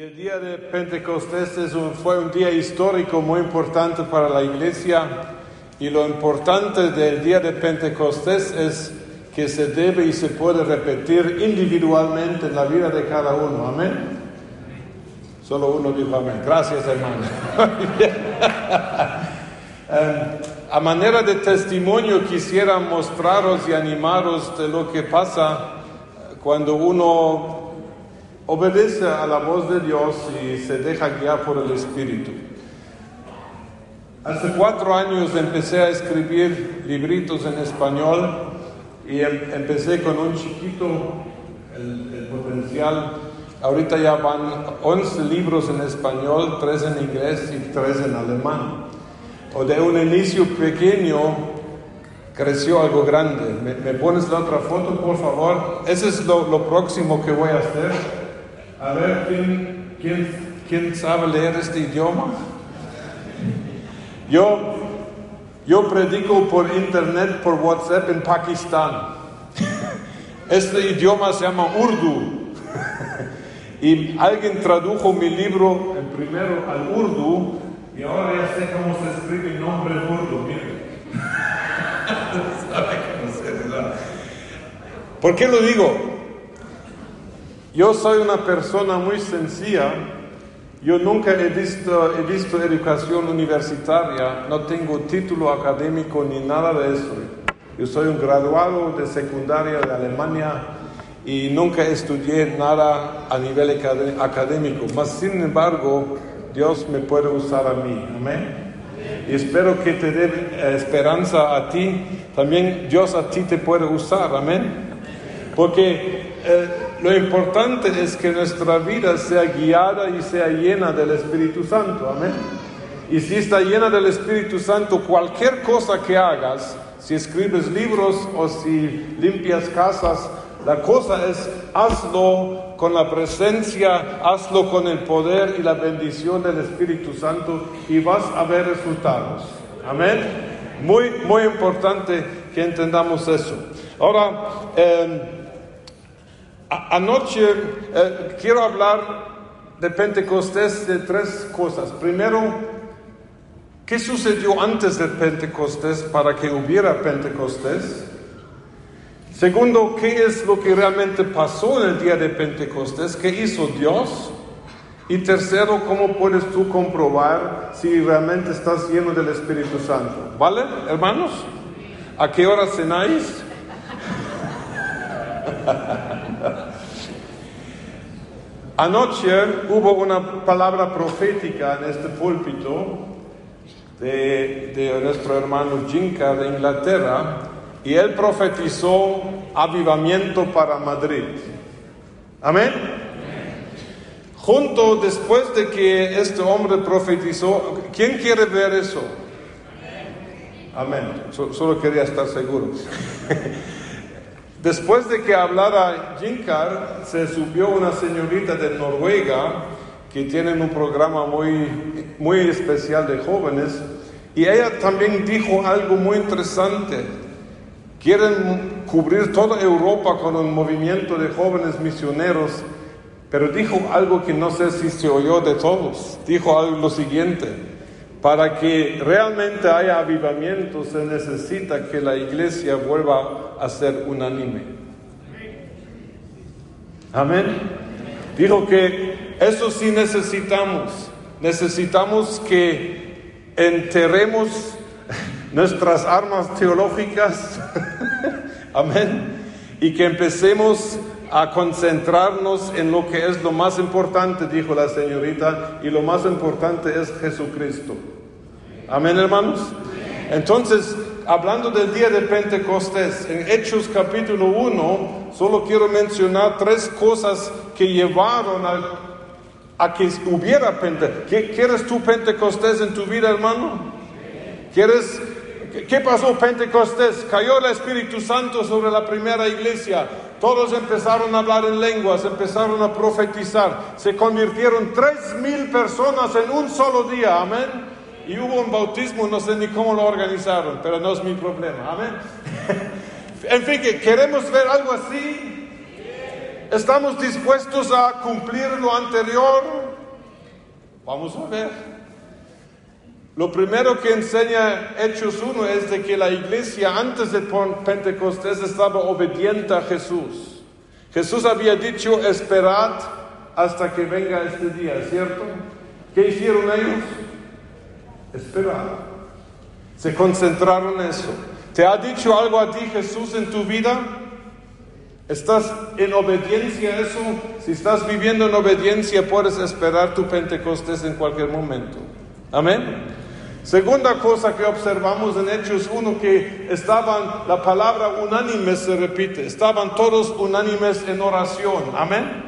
El día de Pentecostés es un- fue un día histórico muy importante para la iglesia y lo importante del día de Pentecostés es que se debe y se puede repetir individualmente en la vida de cada uno. Amén. Solo uno dijo amén. Gracias, hermano. Em, a manera de testimonio quisiera mostraros y animaros de lo que pasa cuando uno obedece a la voz de Dios y se deja guiar por el Espíritu. Hace cuatro años empecé a escribir libritos en español y em- empecé con un chiquito, el, el potencial. Ahorita ya van 11 libros en español, tres en inglés y tres en alemán. O de un inicio pequeño creció algo grande. ¿Me, me pones la otra foto, por favor? Ese es lo, lo próximo que voy a hacer. A ver, ¿quién, quién, quién sabe leer este idioma? Yo, yo predico por internet, por WhatsApp en Pakistán. Este idioma se llama Urdu. Y alguien tradujo mi libro primero al Urdu y ahora ya sé cómo se escribe el nombre Urdu. Miren. ¿Por qué lo digo? Yo soy una persona muy sencilla. Yo nunca he visto, he visto educación universitaria, no tengo título académico ni nada de eso. Yo soy un graduado de secundaria de Alemania y nunca estudié nada a nivel acad- académico. Mas, sin embargo, Dios me puede usar a mí. Amén. Y espero que te dé eh, esperanza a ti. También Dios a ti te puede usar. Amén. Porque eh, lo importante es que nuestra vida sea guiada y sea llena del Espíritu Santo. Amén. Y si está llena del Espíritu Santo, cualquier cosa que hagas, si escribes libros o si limpias casas, la cosa es hazlo con la presencia, hazlo con el poder y la bendición del Espíritu Santo y vas a ver resultados. Amén. Muy, muy importante que entendamos eso. Ahora, eh, Anoche eh, quiero hablar de Pentecostés de tres cosas. Primero, ¿qué sucedió antes de Pentecostés para que hubiera Pentecostés? Segundo, ¿qué es lo que realmente pasó en el día de Pentecostés? ¿Qué hizo Dios? Y tercero, ¿cómo puedes tú comprobar si realmente estás lleno del Espíritu Santo? ¿Vale, hermanos? ¿A qué hora cenáis? Anoche hubo una palabra profética en este púlpito de, nuestro hermano Jinka de Inglaterra y él profetizó avivamiento para Madrid. Amén. Junto después de que este hombre profetizó, ¿quién quiere ver eso? Amén. So- solo quería estar seguro. Después de que hablara Jinkar, se subió una señorita de Noruega que tienen un programa muy, muy especial de jóvenes y ella también dijo algo muy interesante. Quieren cubrir toda Europa con un movimiento de jóvenes misioneros, pero dijo algo que no sé si se oyó de todos. Dijo algo lo siguiente, para que realmente haya avivamiento se necesita que la iglesia vuelva a ser unánime. Amén. Dijo que eso sí necesitamos. Necesitamos que enterremos nuestras armas teológicas. Amén. Y que empecemos a concentrarnos en lo que es lo más importante, dijo la señorita, y lo más importante es Jesucristo. Amén, hermanos. Entonces, hablando del día de Pentecostés, en Hechos capítulo 1, solo quiero mencionar tres cosas que llevaron a, a que hubiera Pentecostés. ¿Quieres tú Pentecostés en tu vida, hermano? ¿Quieres? ¿Qué- ¿Qué pasó Pentecostés? Cayó el Espíritu Santo sobre la primera iglesia. Todos empezaron a hablar en lenguas, empezaron a profetizar. Se convirtieron tres mil personas en un solo día. Amén. Y hubo un bautismo, no sé ni cómo lo organizaron, pero no es mi problema. Amén. en fin, que queremos ver algo así. ¿Estamos dispuestos a cumplir lo anterior? Vamos a ver. Lo primero que enseña Hechos 1 es de que la iglesia antes de Pentecostés estaba obediente a Jesús. Jesús había dicho, esperad hasta que venga este día, ¿cierto? ¿Qué hicieron ellos? Esperar. Se concentraron en eso. ¿Te ha dicho algo a ti Jesús en tu vida? ¿Estás en obediencia a eso? Si estás viviendo en obediencia, puedes esperar tu Pentecostés en cualquier momento. Amén. Segunda cosa que observamos en Hechos 1, que estaban, la palabra unánime se repite, estaban todos unánimes en oración. Amén.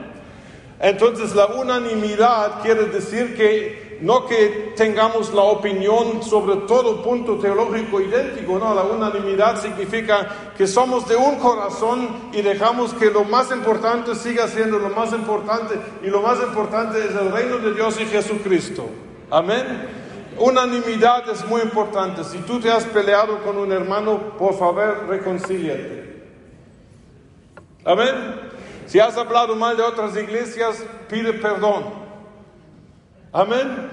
Entonces la unanimidad quiere decir que no que tengamos la opinión sobre todo punto teológico idéntico, no, la unanimidad significa que somos de un corazón y dejamos que lo más importante siga siendo lo más importante y lo más importante es el reino de Dios y Jesucristo. Amén. Unanimidad es muy importante. Si tú te has peleado con un hermano, por favor, reconcíliate. Amén. Si has hablado mal de otras iglesias, pide perdón. Amén.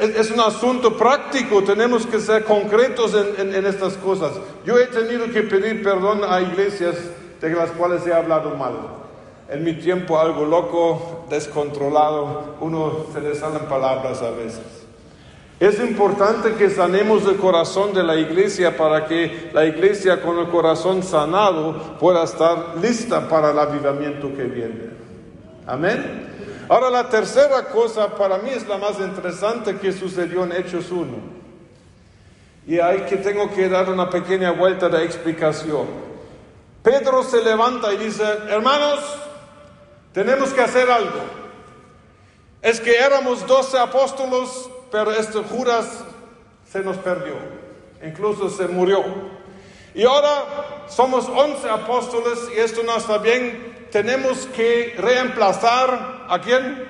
es un asunto práctico, tenemos que ser concretos en, en, estas cosas. Yo he tenido que pedir perdón a iglesias de las cuales he hablado mal. En mi tiempo algo loco, descontrolado, uno se le salen palabras a veces. Es importante que sanemos el corazón de la iglesia para que la iglesia con el corazón sanado pueda estar lista para el avivamiento que viene. Amén. Ahora la tercera cosa para mí es la más interesante que sucedió en Hechos 1. Y hay que tengo que dar una pequeña vuelta de explicación. Pedro se levanta y dice, hermanos, tenemos que hacer algo. Es que éramos doce apóstolos, pero este Judas se nos perdió, incluso se murió. Y ahora somos once apóstoles y esto no está bien, tenemos que reemplazar a quién?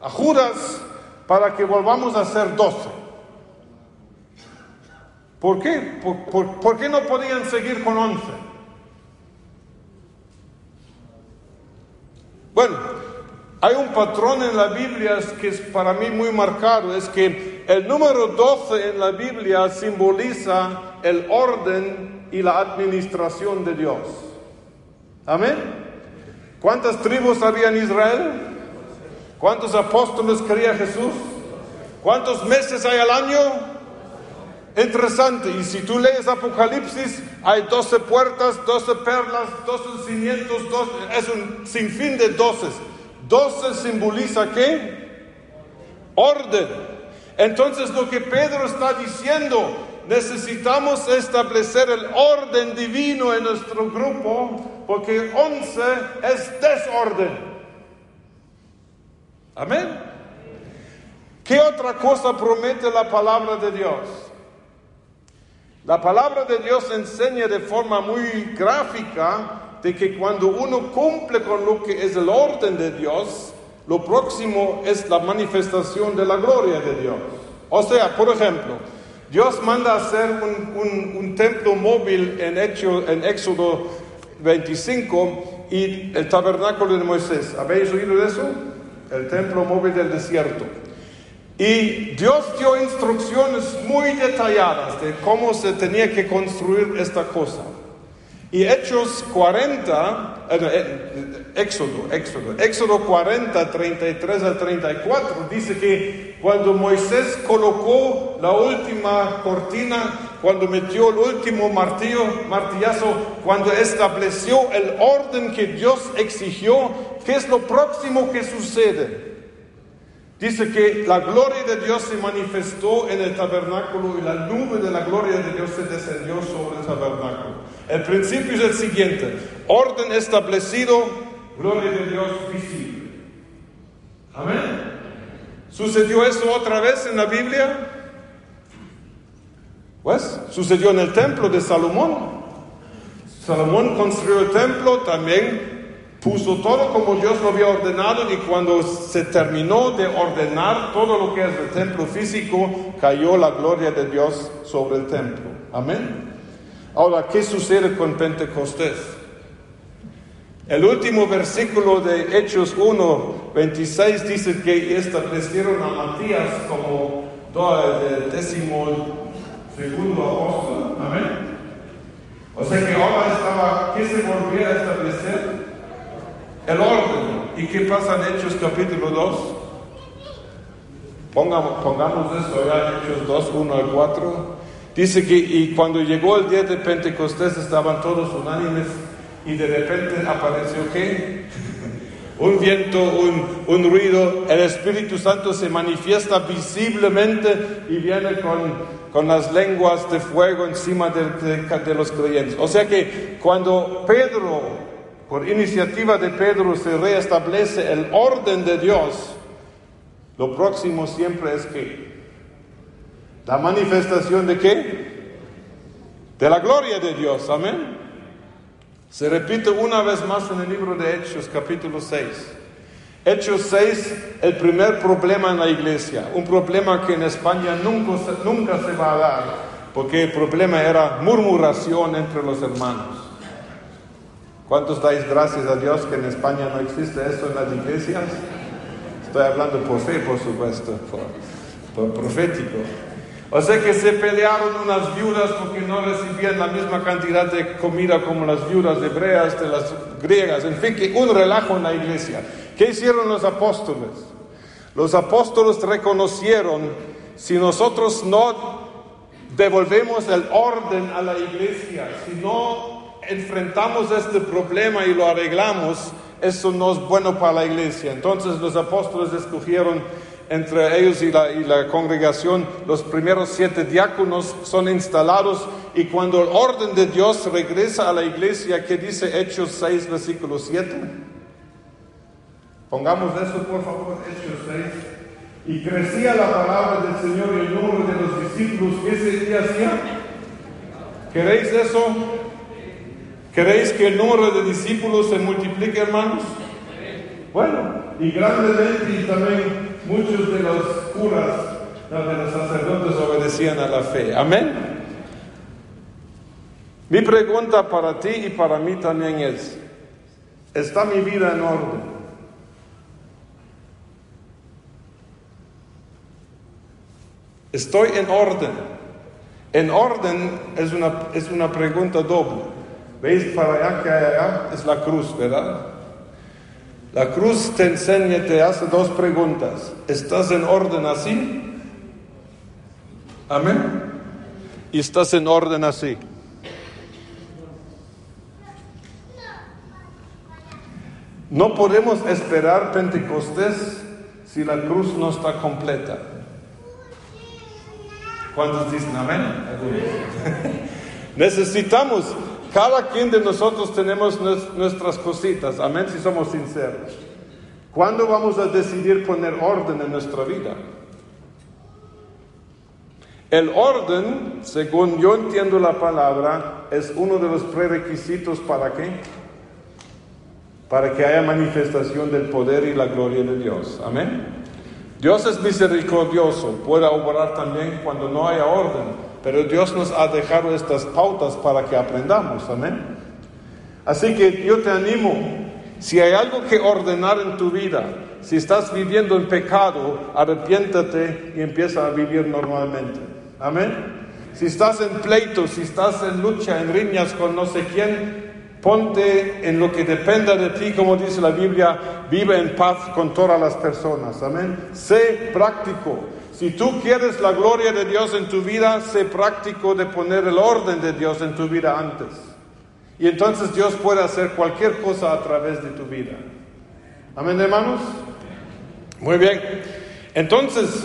A Judas para que volvamos a ser doce. ¿Por qué? ¿Por, qué no podían seguir con once? Bueno, hay un patrón en la Biblia que es para mí muy marcado, es que el número 12 en la Biblia simboliza el orden y la administración de Dios. Amén. ¿Cuántas tribus había en Israel? ¿Cuántos apóstoles quería Jesús? ¿Cuántos meses hay al año? Interesante. Y si tú lees Apocalipsis, hay doce puertas, doce perlas, doce cimientos, es un sinfín de doces. Doce simboliza qué? Orden. Entonces lo que Pedro está diciendo, necesitamos establecer el orden divino en nuestro grupo porque once es desorden. Amén. ¿Qué otra cosa promete la palabra de Dios? La palabra de Dios enseña de forma muy gráfica de que cuando uno cumple con lo que es el orden de Dios, lo próximo es la manifestación de la gloria de Dios. O sea, por ejemplo, Dios manda hacer un, templo móvil en, hecho, en Éxodo 25 y el tabernáculo de Moisés. ¿Habéis oído de eso? El templo móvil del desierto. Y Dios dio instrucciones muy detalladas de cómo se tenía que construir esta cosa. Y Hechos 40, eh, eh, Éxodo, Éxodo, Éxodo 40, 33 al 34, dice que cuando Moisés colocó la última cortina, cuando metió el último martillo, martillazo, cuando estableció el orden que Dios exigió, ¿qué es lo próximo que sucede? Dice que la gloria de Dios se manifestó en el tabernáculo y la nube de la gloria de Dios se descendió sobre el tabernáculo. El principio es el siguiente, orden establecido, gloria de Dios visible. Amén. ¿Sucedió eso otra vez en la Biblia? Pues sucedió en el templo de Salomón. Salomón construyó el templo, también puso todo como Dios lo había ordenado y cuando se terminó de ordenar todo lo que es el templo físico, cayó la gloria de Dios sobre el templo. Amén. Ahora, ¿qué sucede con Pentecostés? El último versículo de Hechos 1, 26 dice que establecieron a Matías como el décimo segundo apóstol. Amén. O sea que ahora estaba, ¿qué se volvía a establecer? El orden. ¿Y qué pasa en Hechos capítulo 2? Pongamos, pongamos eso ya en Hechos 2, 1 al 4. Dice que y cuando llegó el día de Pentecostés estaban todos unánimes y de repente apareció qué? Un viento, un, ruido, el Espíritu Santo se manifiesta visiblemente y viene con, con las lenguas de fuego encima de, de, los creyentes. O sea que cuando Pedro, por iniciativa de Pedro, se reestablece el orden de Dios, lo próximo siempre es que la manifestación de qué? De la gloria de Dios, amén. Se repite una vez más en el libro de Hechos, capítulo 6. Hechos 6, el primer problema en la iglesia, un problema que en España nunca, nunca se va a dar, porque el problema era murmuración entre los hermanos. ¿Cuántos dais gracias a Dios que en España no existe eso en las iglesias? Estoy hablando por fe, por supuesto, por, por profético. O sea que se pelearon unas viudas porque no recibían la misma cantidad de comida como las viudas hebreas de las griegas. En fin, que un relajo en la iglesia. ¿Qué hicieron los apóstoles? Los apóstoles reconocieron, si nosotros no devolvemos el orden a la iglesia, si no enfrentamos este problema y lo arreglamos, eso no es bueno para la iglesia. Entonces los apóstoles escogieron entre ellos y la, congregación, los primeros siete diáconos son instalados y cuando el orden de Dios regresa a la iglesia, que dice Hechos 6, versículo 7. Pongamos eso, por favor, Hechos 6. Y crecía la palabra del Señor y el número de los discípulos. ¿Qué se hacía? ¿Queréis eso? ¿Queréis que el número de discípulos se multiplique, hermanos? Bueno, y grandemente y también muchos de los curas, de los sacerdotes obedecían a la fe. Amén. Mi pregunta para ti y para mí también es, ¿está mi vida en orden? Estoy en orden. En orden es una, es una pregunta doble. ¿Veis para allá que allá? Es la cruz, ¿verdad? La cruz te enseña, te hace dos preguntas. ¿Estás en orden así? Amén. Y estás en orden así. No podemos esperar Pentecostés si la cruz no está completa. ¿Cuántos dicen amén? Necesitamos cada quien de nosotros tenemos nuestras cositas, amén, si somos sinceros. ¿Cuándo vamos a decidir poner orden en nuestra vida? El orden, según yo entiendo la palabra, es uno de los prerequisitos para qué? Para que haya manifestación del poder y la gloria de Dios. Amén. Dios es misericordioso, puede obrar también cuando no haya orden. Pero Dios nos ha dejado estas pautas para que aprendamos, amén. Así que yo te animo, si hay algo que ordenar en tu vida, si estás viviendo en pecado, arrepiéntate y empieza a vivir normalmente. Amén. Si estás en pleito, si estás en lucha, en riñas con no sé quién, ponte en lo que dependa de ti, como dice la Biblia, vive en paz con todas las personas. Amén. Sé práctico. Si tú quieres la gloria de Dios en tu vida, sé práctico de poner el orden de Dios en tu vida antes. Y entonces Dios puede hacer cualquier cosa a través de tu vida. Amén, hermanos. Muy bien. Entonces,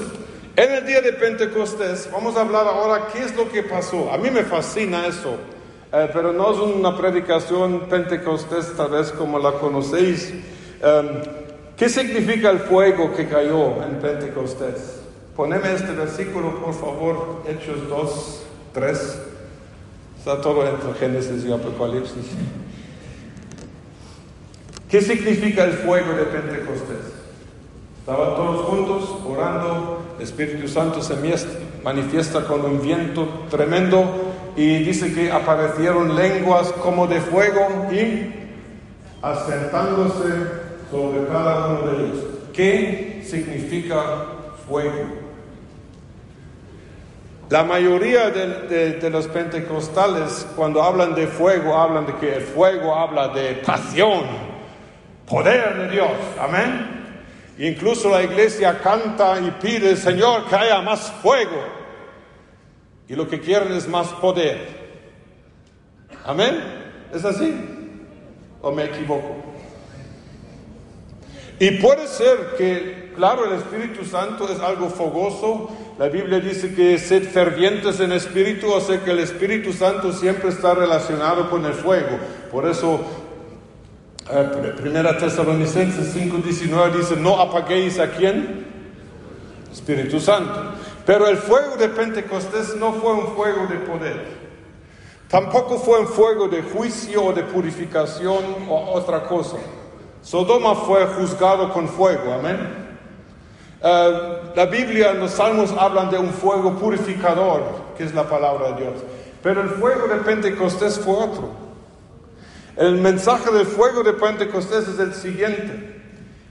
en el día de Pentecostés, vamos a hablar ahora qué es lo que pasó. A mí me fascina eso, eh, pero no es una predicación Pentecostés tal vez como la conocéis. Em, ¿Qué significa el fuego que cayó en Pentecostés? Poneme este versículo, por favor, Hechos 2, 3. Está todo entre Génesis y Apocalipsis. ¿Qué significa el fuego de Pentecostés? Estaban todos juntos orando, el Espíritu Santo se manifiesta con un viento tremendo y dice que aparecieron lenguas como de fuego y asentándose sobre cada uno de ellos. ¿Qué significa fuego? La mayoría de, los pentecostales, cuando hablan de fuego, hablan de que el fuego habla de pasión, poder de Dios. Amén. Incluso la iglesia canta y pide, Señor, que haya más fuego. Y lo que quieren es más poder. Amén. ¿Es así? ¿O me equivoco? Y puede ser que, claro, el Espíritu Santo es algo fogoso, la Biblia dice que sed fervientes en espíritu, o sea que el Espíritu Santo siempre está relacionado con el fuego. Por eso, eh, Primera Tesalonicenses 5:19 dice, no apaguéis a quién? Espíritu Santo. Pero el fuego de Pentecostés no fue un fuego de poder. Tampoco fue un fuego de juicio o de purificación o otra cosa. Sodoma fue juzgado con fuego, amén. Eh, la Biblia los Salmos hablan de un fuego purificador, que es la palabra de Dios. Pero el fuego de Pentecostés fue otro. El mensaje del fuego de Pentecostés es el siguiente.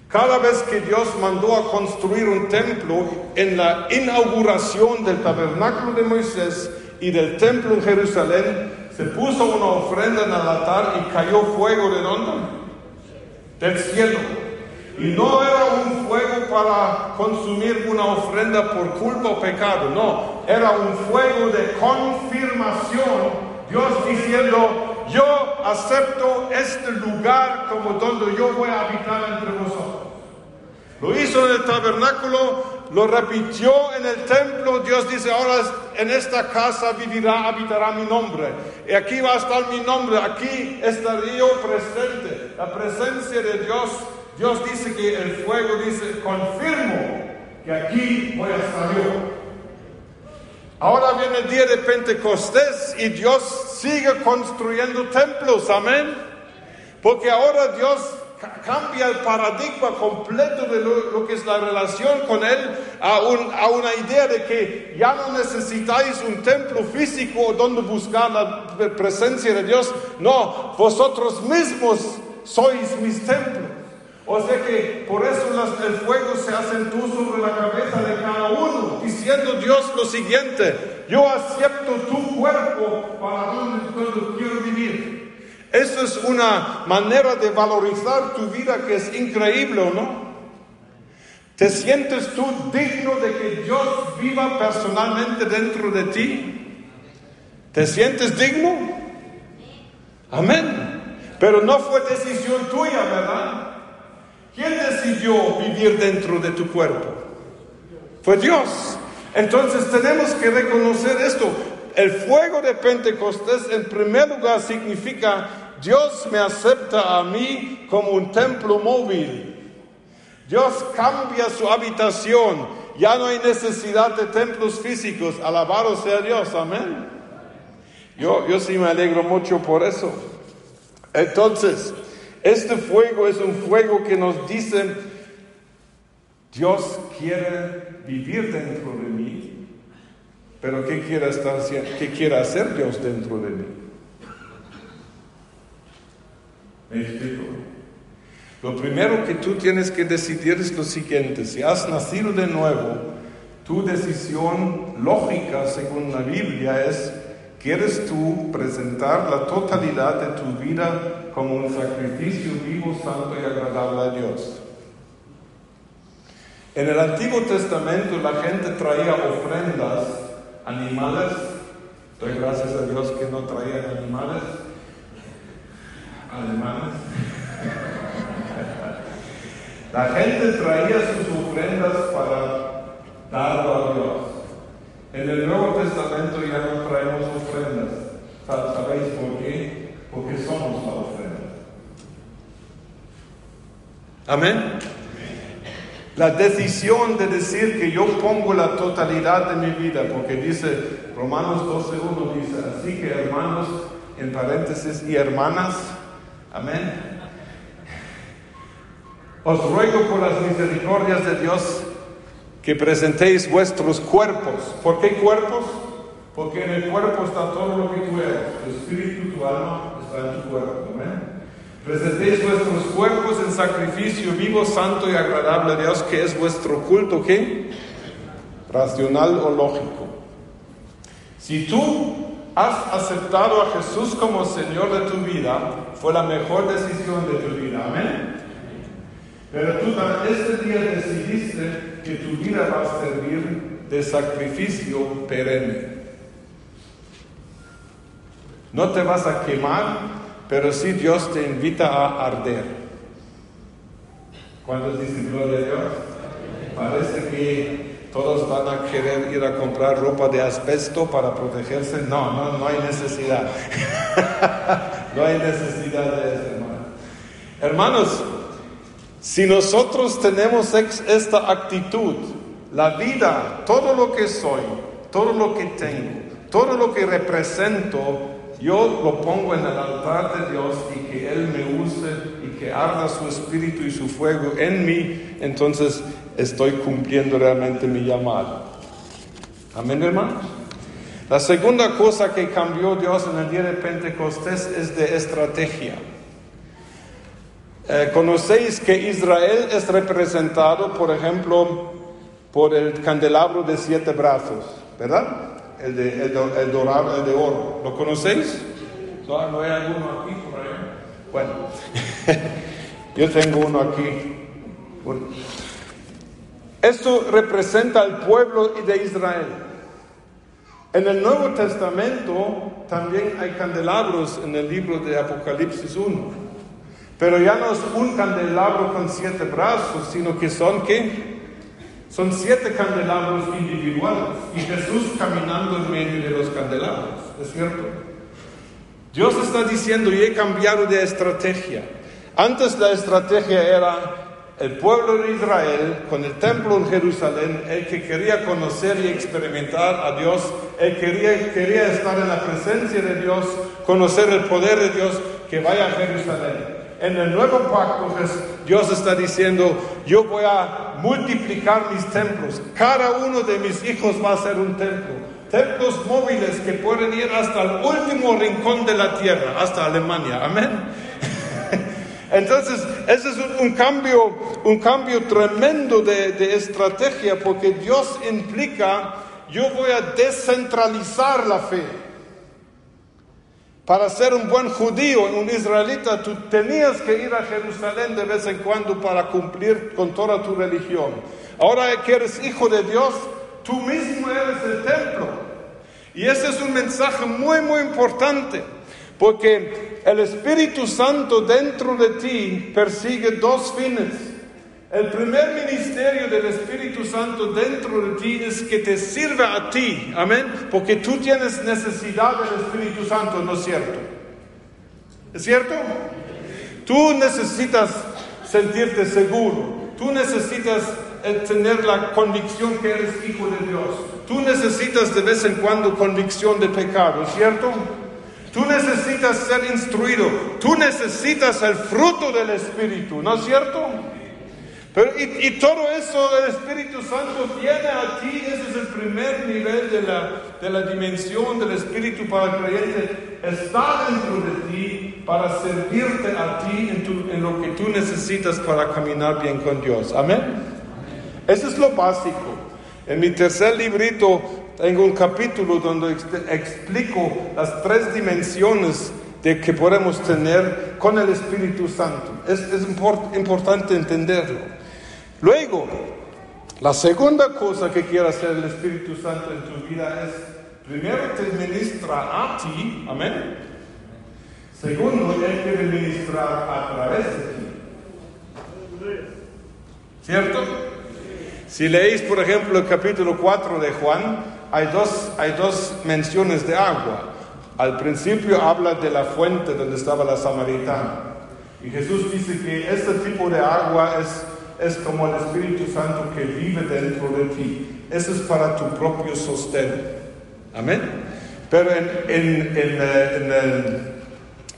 Cada vez que Dios mandó a construir un templo en la inauguración del tabernáculo de Moisés y del templo en Jerusalén, se puso una ofrenda en el altar y cayó fuego de dónde? Del cielo. Y no era un fuego para consumir una ofrenda por culpa o pecado, no, era un fuego de confirmación. Dios diciendo, yo acepto este lugar como donde yo voy a habitar entre vosotros. Lo hizo en el tabernáculo, lo repitió en el templo. Dios dice, ahora en esta casa vivirá, habitará mi nombre. Y aquí va a estar mi nombre, aquí estaré yo presente. La presencia de Dios Dios dice que el fuego dice, confirmo que aquí voy a estar yo. Ahora viene el día de Pentecostés y Dios sigue construyendo templos, amén. Porque ahora Dios cambia el paradigma completo de lo, que es la relación con Él a, a, una idea de que ya no necesitáis un templo físico donde buscar la presencia de Dios. No, vosotros mismos sois mis templos. O sea que por eso el fuego se acentúa sobre la cabeza de cada uno, diciendo Dios lo siguiente, yo acepto tu cuerpo para donde, quiero vivir. Eso es una manera de valorizar tu vida que es increíble, ¿no? ¿Te sientes tú digno de que Dios viva personalmente dentro de ti? ¿Te sientes digno? Amén. Pero no fue decisión tuya, ¿verdad? ¿Quién decidió vivir dentro de tu cuerpo? Fue Dios. Entonces tenemos que reconocer esto. El fuego de Pentecostés en primer lugar significa Dios me acepta a mí como un templo móvil. Dios cambia su habitación. Ya no hay necesidad de templos físicos. Alabado sea Dios. Amén. Yo, yo sí me alegro mucho por eso. Entonces, este fuego es un fuego que nos dice, Dios quiere vivir dentro de mí, pero ¿qué quiere, estar, qué quiere hacer Dios dentro de mí? ¿Me explico? Lo primero que tú tienes que decidir es lo siguiente, si has nacido de nuevo, tu decisión lógica según la Biblia es ¿Quieres tú presentar la totalidad de tu vida como un sacrificio vivo, santo y agradable a Dios? En el Antiguo Testamento la gente traía ofrendas, animales. Doy gracias a Dios que no traían animales alemanes. La gente traía sus ofrendas para darlo a Dios. En el Nuevo Testamento ya no traemos ofrendas. ¿Sabéis por qué? Porque somos la ofrenda. Amén. La decisión de decir que yo pongo la totalidad de mi vida, porque dice Romanos 12.1, dice, así que hermanos, en paréntesis, y hermanas, amén. Os ruego por las misericordias de Dios que presentéis vuestros cuerpos. ¿Por qué cuerpos? Porque en el cuerpo está todo lo que tú eres. Tu espíritu, tu alma está en tu cuerpo. Presentéis vuestros cuerpos en sacrificio vivo, santo y agradable a Dios, que es vuestro culto, ¿qué? Racional o lógico. Si tú has aceptado a Jesús como Señor de tu vida, fue la mejor decisión de tu vida. Amén. Pero tú para este día decidiste que tu vida va a servir de sacrificio perenne. No te vas a quemar pero sí Dios te invita a arder. ¿Cuántos dicen gloria a Dios? Parece que todos van a querer ir a comprar ropa de asbesto para protegerse. No, no, no hay necesidad. no hay necesidad de eso, hermano. Hermanos, si nosotros tenemos esta actitud, la vida, todo lo que soy, todo lo que tengo, todo lo que represento, yo lo pongo en el altar de Dios y que Él me use y que arda su espíritu y su fuego en mí, entonces estoy cumpliendo realmente mi llamado. Amén, hermanos. La segunda cosa que cambió Dios en el día de Pentecostés es de estrategia. Eh, conocéis que Israel es representado, por ejemplo, por el candelabro de siete brazos, ¿verdad? El de, el, el dorado, el de oro. ¿Lo conocéis? ¿No, hay alguno aquí por ahí? Bueno, yo tengo uno aquí. Esto representa al pueblo de Israel. En el Nuevo Testamento también hay candelabros en el libro de Apocalipsis 1. Pero ya no es un candelabro con siete brazos, sino que son ¿qué? Son siete candelabros individuales y Jesús caminando en medio de los candelabros, ¿es cierto? Dios está diciendo, y he cambiado de estrategia. Antes la estrategia era el pueblo de Israel con el templo en Jerusalén, el que quería conocer y experimentar a Dios, el que quería, quería estar en la presencia de Dios, conocer el poder de Dios, que vaya a Jerusalén en el nuevo pacto Dios está diciendo, yo voy a multiplicar mis templos. Cada uno de mis hijos va a ser un templo. Templos móviles que pueden ir hasta el último rincón de la tierra, hasta Alemania. Amén. Entonces, ese es un, cambio, un cambio tremendo de, de estrategia porque Dios implica, yo voy a descentralizar la fe. Para ser un buen judío, un israelita, tú tenías que ir a Jerusalén de vez en cuando para cumplir con toda tu religión. Ahora que eres hijo de Dios, tú mismo eres el templo. Y ese es un mensaje muy, muy importante, porque el Espíritu Santo dentro de ti persigue dos fines. El primer ministerio del Espíritu Santo dentro de ti es que te sirva a ti, amén, porque tú tienes necesidad del Espíritu Santo, ¿no es cierto? ¿Es cierto? Tú necesitas sentirte seguro, tú necesitas eh, tener la convicción que eres hijo de Dios, tú necesitas de vez en cuando convicción de pecado, ¿cierto? Tú necesitas ser instruido, tú necesitas el fruto del Espíritu, ¿no es cierto? Y, todo eso del Espíritu Santo viene a ti, ese es el primer nivel de la, de la dimensión del Espíritu para el creyente. Está dentro de ti para servirte a ti en, en lo que tú necesitas para caminar bien con Dios. Amén. Eso es lo básico. En mi tercer librito tengo un capítulo donde explico las tres dimensiones de que podemos tener con el Espíritu Santo. Es, es importante entenderlo. Luego, la segunda cosa que quiere hacer el Espíritu Santo en tu vida es, primero te ministra a ti, amén. Segundo, Él quiere ministrar a través de ti. ¿Cierto? Si leéis, por ejemplo, el capítulo 4 de Juan, hay dos, hay dos menciones de agua. Al principio habla de la fuente donde estaba la samaritana. Y Jesús dice que este tipo de agua es es como el Espíritu Santo que vive dentro de ti. Eso es para tu propio sostén. Amén. Pero en,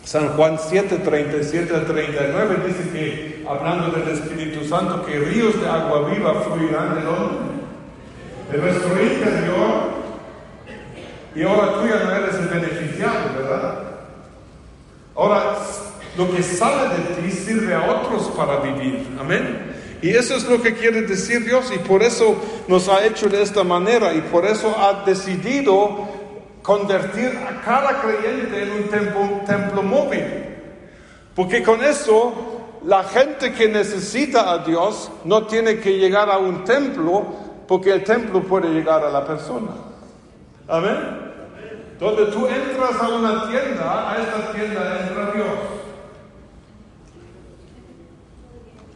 San Juan 7, 37 al 39 dice que, hablando del Espíritu Santo, que ríos de agua viva fluirán de dónde? De nuestro interior. Y ahora tú ya no eres el beneficiario, ¿verdad? Ahora, lo que sale de ti sirve a otros para vivir. Amén. Y eso es lo que quiere decir Dios y por eso nos ha hecho de esta manera y por eso ha decidido convertir a cada creyente en un templo, templo móvil. Porque con eso la gente que necesita a Dios no tiene que llegar a un templo porque el templo puede llegar a la persona. Amén. Donde tú entras a una tienda, a esta tienda entra Dios.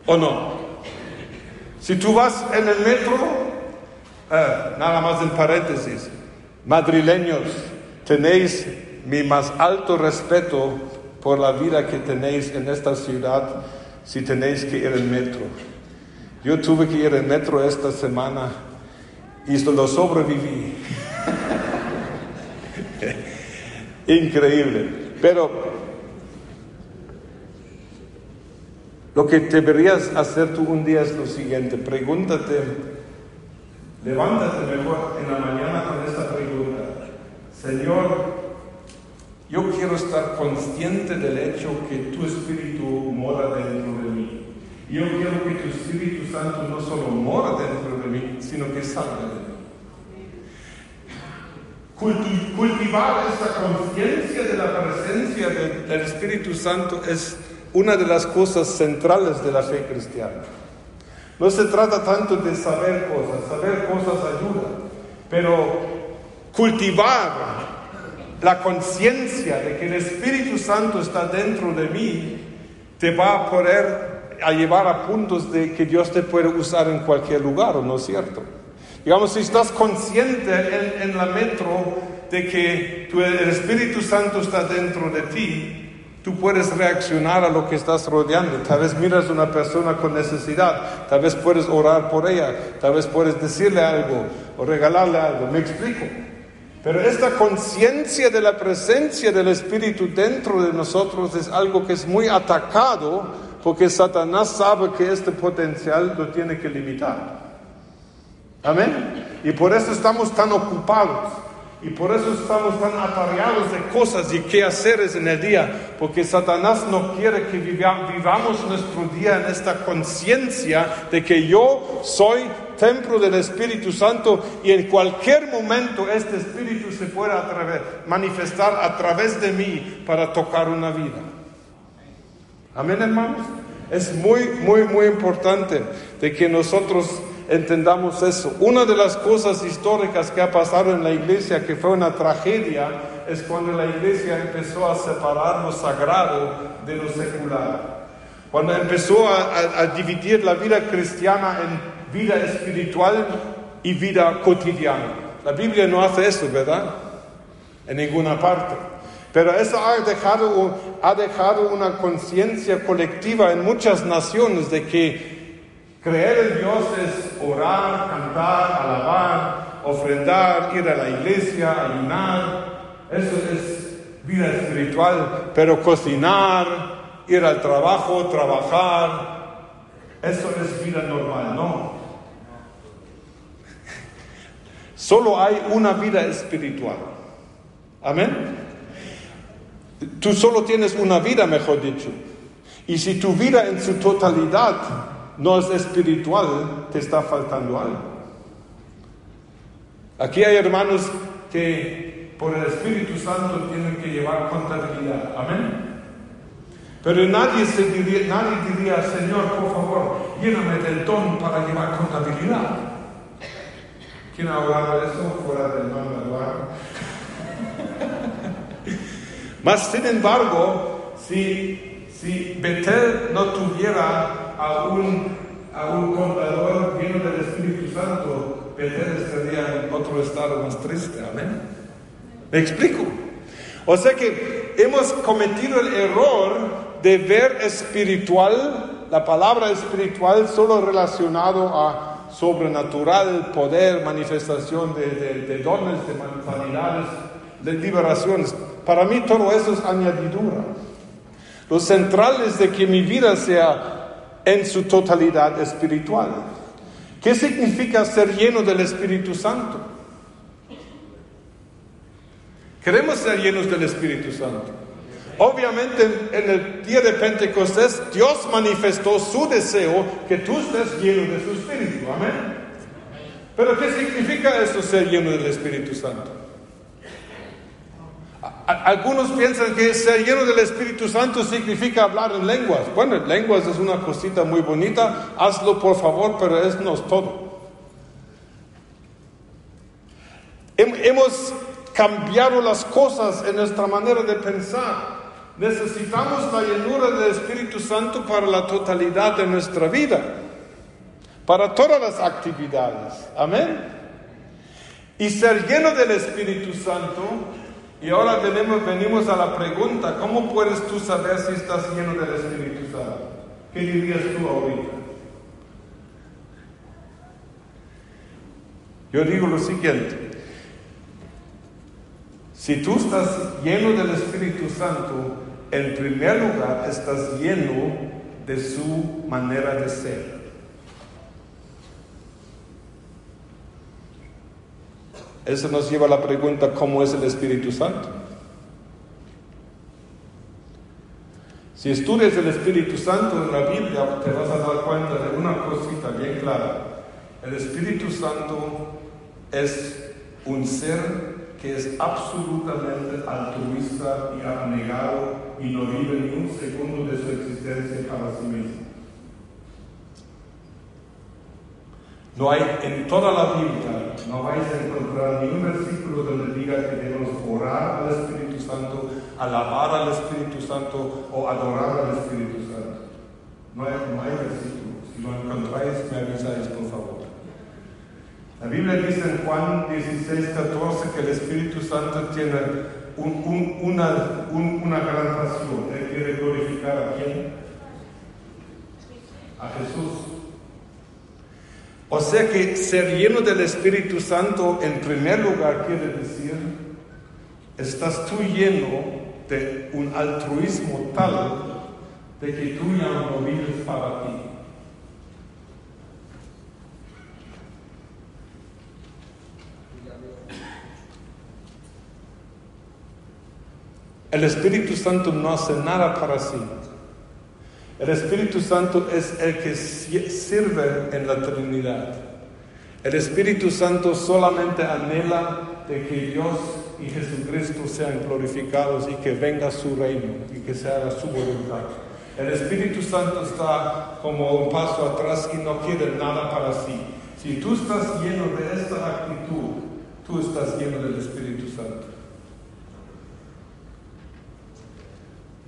¿O no? Si tú vas en el metro, eh, nada más en paréntesis, madrileños, tenéis mi más alto respeto por la vida que tenéis en esta ciudad si tenéis que ir en metro. Yo tuve que ir en metro esta semana y lo sobreviví. Increíble. Pero lo que deberías hacer tú un día es lo siguiente. Pregúntate, levántate mejor en la mañana con esta pregunta. Señor, yo quiero estar consciente del hecho que tu Espíritu mora dentro de mí. Yo quiero que tu Espíritu Santo no solo mora dentro de mí, sino que salga de mí cultivar esa conciencia de la presencia del Espíritu Santo es una de las cosas centrales de la fe cristiana. No se trata tanto de saber cosas, saber cosas ayuda, pero cultivar la conciencia de que el Espíritu Santo está dentro de mí te va a poder a llevar a puntos de que Dios te puede usar en cualquier lugar, ¿no es cierto? Digamos, si estás consciente en, la metro de que el Espíritu Santo está dentro de ti, tú puedes reaccionar a lo que estás rodeando. Tal vez miras a una persona con necesidad, tal vez puedes orar por ella, tal vez puedes decirle algo o regalarle algo. ¿Me explico? Pero esta conciencia de la presencia del Espíritu dentro de nosotros es algo que es muy atacado porque Satanás sabe que este potencial lo tiene que limitar. Amén. Y por eso estamos tan ocupados. Y por eso estamos tan atareados de cosas y qué haceres en el día. Porque Satanás no quiere que vivamos nuestro día en esta conciencia de que yo soy templo del Espíritu Santo y en cualquier momento este Espíritu se puede manifestar a través de mí para tocar una vida. Amén, hermanos. Es muy, muy, muy importante de que nosotros entendamos eso. Una de las cosas históricas que ha pasado en la iglesia, que fue una tragedia, es cuando la iglesia empezó a separar lo sagrado de lo secular. Cuando empezó a, dividir la vida cristiana en vida espiritual y vida cotidiana. La Biblia no hace eso, ¿verdad? En ninguna parte. Pero eso ha dejado, ha dejado una conciencia colectiva en muchas naciones de que Creer en Dios es orar, cantar, alabar, ofrendar, ir a la iglesia, ayunar. Eso es vida espiritual. Pero cocinar, ir al trabajo, trabajar, eso es vida normal, ¿no? Solo hay una vida espiritual. Amén. Tú solo tienes una vida, mejor dicho. Y si tu vida en su totalidad no es espiritual, te está faltando algo. Aquí hay hermanos que por el Espíritu Santo tienen que llevar contabilidad. Amén. Pero nadie, se diría, nadie diría, Señor, por favor, lléname del don para llevar contabilidad. ¿Quién ha hablado de eso fuera del don? Mas, sin embargo, si, si Betel no tuviera a un, a un contador lleno del Espíritu Santo, Pedro estaría en otro estado más triste. Amén. ¿Me explico? O sea que hemos cometido el error de ver espiritual, la palabra espiritual, solo relacionado a sobrenatural, poder, manifestación de, de, dones, de sanidades, de liberaciones. Para mí todo eso es añadidura. Lo central es de que mi vida sea en su totalidad espiritual. ¿Qué significa ser lleno del Espíritu Santo? Queremos ser llenos del Espíritu Santo. Obviamente en el día de Pentecostés Dios manifestó su deseo que tú estés lleno de su Espíritu. Amén. Pero ¿qué significa eso ser lleno del Espíritu Santo? Algunos piensan que ser lleno del Espíritu Santo significa hablar en lenguas. Bueno, lenguas es una cosita muy bonita, hazlo por favor, pero eso no es todo. Hemos cambiado las cosas en nuestra manera de pensar. Necesitamos la llenura del Espíritu Santo para la totalidad de nuestra vida, para todas las actividades. Amén. Y ser lleno del Espíritu Santo y ahora venimos, venimos a la pregunta, ¿cómo puedes tú saber si estás lleno del Espíritu Santo? ¿Qué dirías tú ahorita? Yo digo lo siguiente, si tú estás lleno del Espíritu Santo, en primer lugar estás lleno de su manera de ser. Eso nos lleva a la pregunta, ¿cómo es el Espíritu Santo? Si estudias el Espíritu Santo en la Biblia, te vas a dar cuenta de una cosita bien clara. El Espíritu Santo es un ser que es absolutamente altruista y abnegado y no vive ni un segundo de su existencia para sí mismo. No hay en toda la Biblia, no vais a encontrar ni un versículo donde diga que debemos orar al Espíritu Santo, alabar al Espíritu Santo o adorar al Espíritu Santo. No hay, no hay versículo. Si lo encontráis, me avisáis, por favor. La Biblia dice en Juan 16, 14 que el Espíritu Santo tiene una, una gran pasión. Él quiere glorificar a quién? A Jesús. O sea que ser lleno del Espíritu Santo en primer lugar quiere decir, estás tú lleno de un altruismo tal de que tú ya no vives para ti. El Espíritu Santo no hace nada para sí. El Espíritu Santo es el que sirve en la Trinidad. El Espíritu Santo solamente anhela de que Dios y Jesucristo sean glorificados y que venga su reino y que se haga su voluntad. El Espíritu Santo está como un paso atrás y no quiere nada para sí. Si tú estás lleno de esta actitud, tú estás lleno del Espíritu Santo.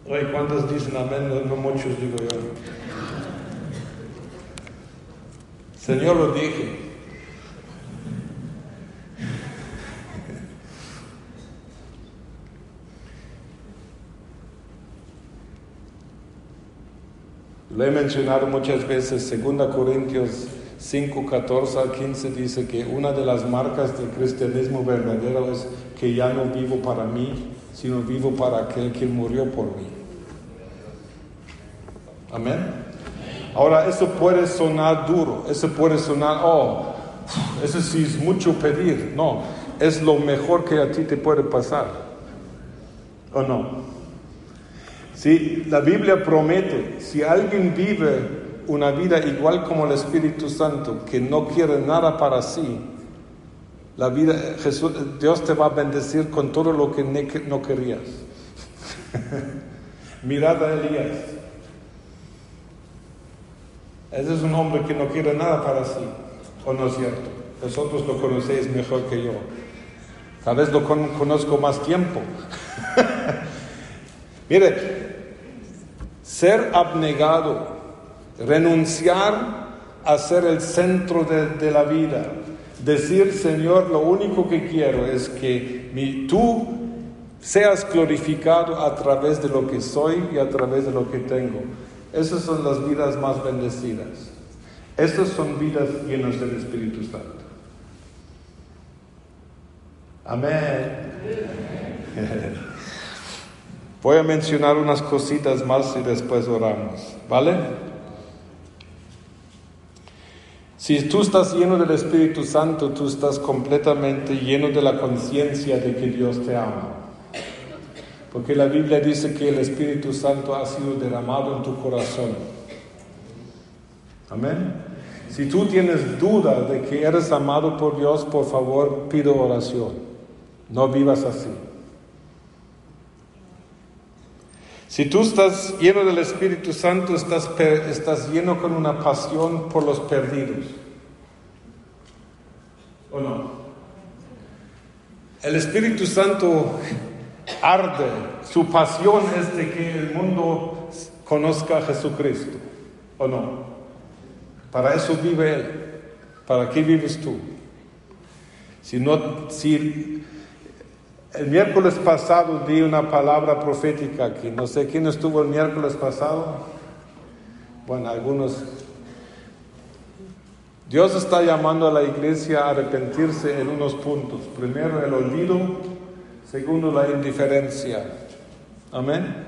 Oye, ¿cuántos dicen amén? No, muchos digo yo. Señor lo dije. Lo he mencionado muchas veces, 2 Corintios 5, 14 al 15 dice que una de las marcas del cristianismo verdadero es que ya no vivo para mí, sino vivo para aquel que murió por mí. Amén. Ahora, eso puede sonar duro, eso puede sonar, oh, eso sí es mucho pedir. No, es lo mejor que a ti te puede pasar. ¿O no? Si la Biblia promete, si alguien vive una vida igual como el Espíritu Santo, que no quiere nada para sí, la vida, Jesús, Dios te va a bendecir con todo lo que no querías. Mirad a Elías. Ese es un hombre que no quiere nada para sí, ¿o no es cierto? Vosotros lo conocéis mejor que yo. Tal vez lo conozco más tiempo. Mire, ser abnegado, renunciar a ser el centro de, la vida, decir, Señor, lo único que quiero es que mi, tú seas glorificado a través de lo que soy y a través de lo que tengo. Esas son las vidas más bendecidas. Esas son vidas llenas del Espíritu Santo. Amén. Voy a mencionar unas cositas más y después oramos. ¿Vale? Si tú estás lleno del Espíritu Santo, tú estás completamente lleno de la conciencia de que Dios te ama. Porque la Biblia dice que el Espíritu Santo ha sido derramado en tu corazón. Amén. Si tú tienes duda de que eres amado por Dios, por favor, pido oración. No vivas así. Si tú estás lleno del Espíritu Santo, estás, estás lleno con una pasión por los perdidos. ¿O no? El Espíritu Santo arde, su pasión es de que el mundo conozca a Jesucristo. ¿O no? Para eso vive Él. ¿Para qué vives tú? Si no, si el miércoles pasado di una palabra profética aquí. No sé quién estuvo el miércoles pasado. Bueno, algunos. Dios está llamando a la iglesia a arrepentirse en unos puntos. Primero, el olvido. Segundo, la indiferencia. Amén.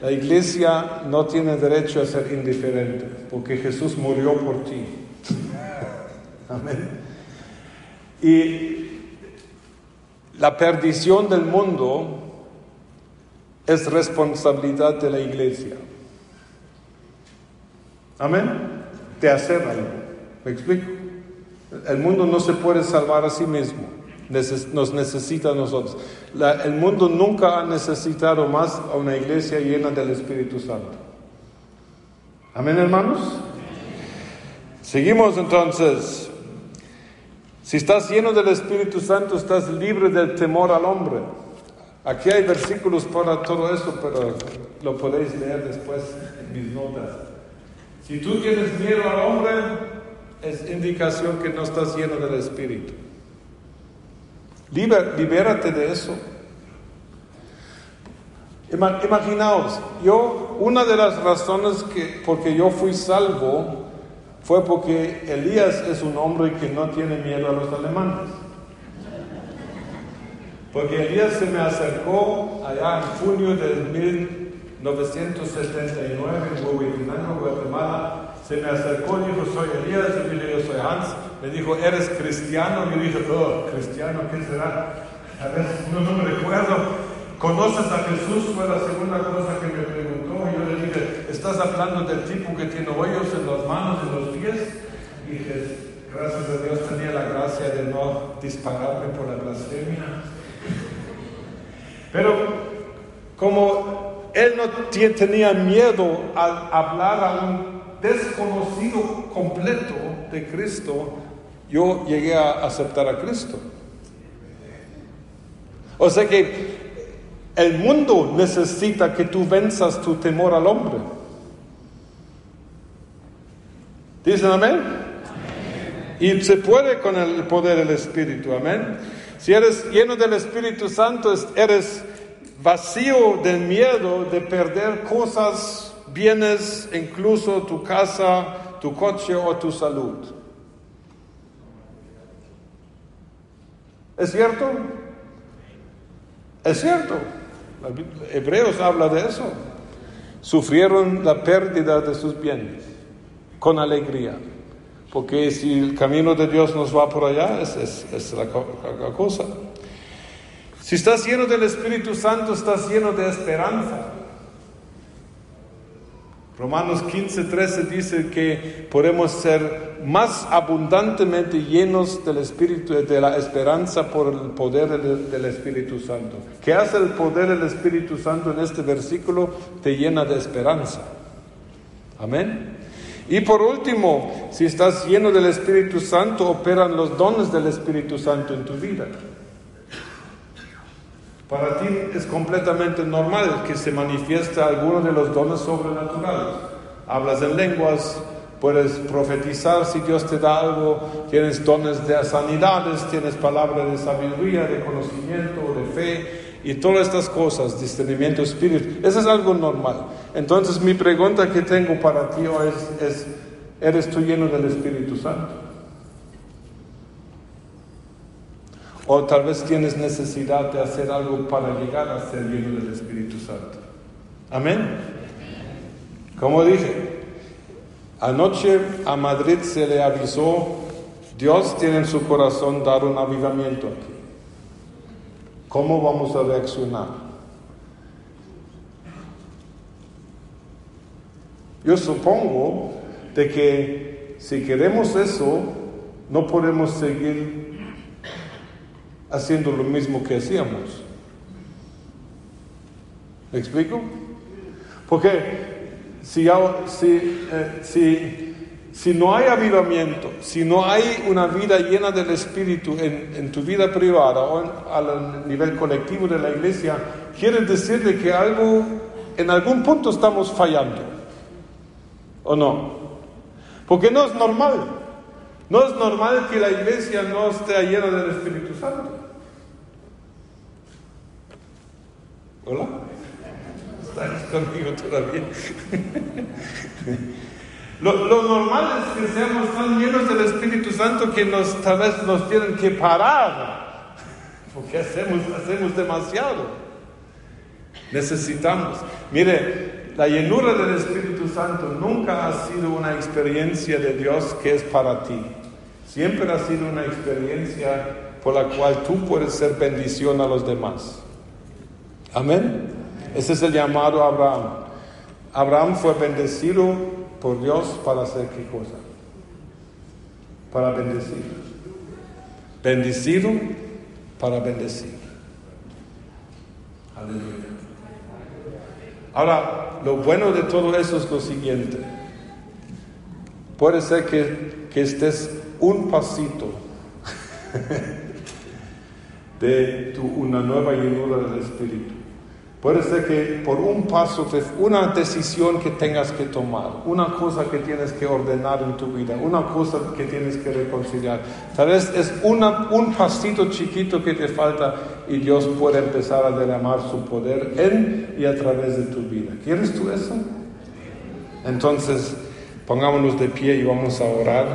La iglesia no tiene derecho a ser indiferente porque Jesús murió por ti. Amén. Y la perdición del mundo es responsabilidad de la iglesia. Amén. De hacer algo. ¿Me explico? El mundo no se puede salvar a sí mismo. Nos necesita a nosotros. el mundo nunca ha necesitado más a una iglesia llena del Espíritu Santo. Amén, hermanos. Seguimos entonces. Si estás lleno del Espíritu Santo, estás libre del temor al hombre. Aquí hay versículos para todo eso, pero lo podéis leer después en mis notas. Si tú tienes miedo al hombre, es indicación que no estás lleno del Espíritu. Libérate de eso. Imaginaos, yo, una de las razones que, porque yo fui salvo, fue porque Elías es un hombre que no tiene miedo a los alemanes. Porque Elías se me acercó allá en junio de 1979 en Guatemala. Se me acercó y dijo, soy Elías, y yo soy Hans. Me dijo, ¿eres cristiano? Yo dije, oh, cristiano, ¿qué será? A ver, no, no me recuerdo. ¿Conoces a Jesús? Fue la segunda cosa que me preguntó. Yo le dije, ¿estás hablando del tipo que tiene hoyos en las manos y los pies? Y dije, gracias a Dios tenía la gracia de no dispararme por la blasfemia. Pero como él no tenía miedo a hablar a un desconocido completo de Cristo, yo llegué a aceptar a Cristo. O sea que el mundo necesita que tú venzas tu temor al hombre. ¿Dicen amén? Y se puede con el poder del Espíritu, amén. Si eres lleno del Espíritu Santo, eres vacío del miedo de perder cosas, bienes, incluso tu casa, tu coche o tu salud. ¿Es cierto? Es cierto. Hebreos habla de eso. Sufrieron la pérdida de sus bienes con alegría. Porque si el camino de Dios nos va por allá, es, la, la cosa. Si estás lleno del Espíritu Santo, estás lleno de esperanza. Romanos 15, 13 dice que podemos ser más abundantemente llenos del Espíritu, de la esperanza por el poder del, Espíritu Santo. ¿Qué hace el poder del Espíritu Santo en este versículo? Te llena de esperanza. Amén. Y por último, si estás lleno del Espíritu Santo, operan los dones del Espíritu Santo en tu vida. Para ti es completamente normal que se manifieste alguno de los dones sobrenaturales. Hablas en lenguas, puedes profetizar si Dios te da algo, tienes dones de sanidades, tienes palabras de sabiduría, de conocimiento, de fe y todas estas cosas, discernimiento espíritu. Eso es algo normal. Entonces mi pregunta que tengo para ti hoy es, es ¿eres tú lleno del Espíritu Santo? O tal vez tienes necesidad de hacer algo para llegar a ser lleno del Espíritu Santo. Amén. Como dije, anoche a Madrid se le avisó, Dios tiene en su corazón dar un avivamiento aquí. ¿Cómo vamos a reaccionar? Yo supongo de que si queremos eso, no podemos seguir haciendo lo mismo que hacíamos. ¿Me explico? Porque si, eh, si, si, no hay avivamiento, si no hay una vida llena del Espíritu en, tu vida privada o al nivel colectivo de la iglesia, quiere decir que algo, en algún punto estamos fallando. ¿O no? Porque no es normal. No es normal que la iglesia no esté llena del Espíritu Santo. ¿Hola? ¿Estás conmigo todavía? Lo, normal es que seamos tan llenos del Espíritu Santo que nos, tal vez nos tienen que parar, porque hacemos, hacemos demasiado. Necesitamos. Mire, la llenura del Espíritu Santo nunca ha sido una experiencia de Dios que es para ti. Siempre ha sido una experiencia por la cual tú puedes ser bendición a los demás. Amén. Ese es el llamado a Abraham. Abraham fue bendecido por Dios para hacer qué cosa? Para bendecir. Bendecido para bendecir. Aleluya. Ahora, lo bueno de todo eso es lo siguiente. Puede ser que, que estés un pasito de tu, una nueva llenura del Espíritu. Puede ser que por un paso, una decisión que tengas que tomar, una cosa que tienes que ordenar en tu vida, una cosa que tienes que reconciliar. Tal vez es una, un pasito chiquito que te falta y Dios puede empezar a derramar su poder en y a través de tu vida. ¿Quieres tú eso? Entonces, pongámonos de pie y vamos a orar.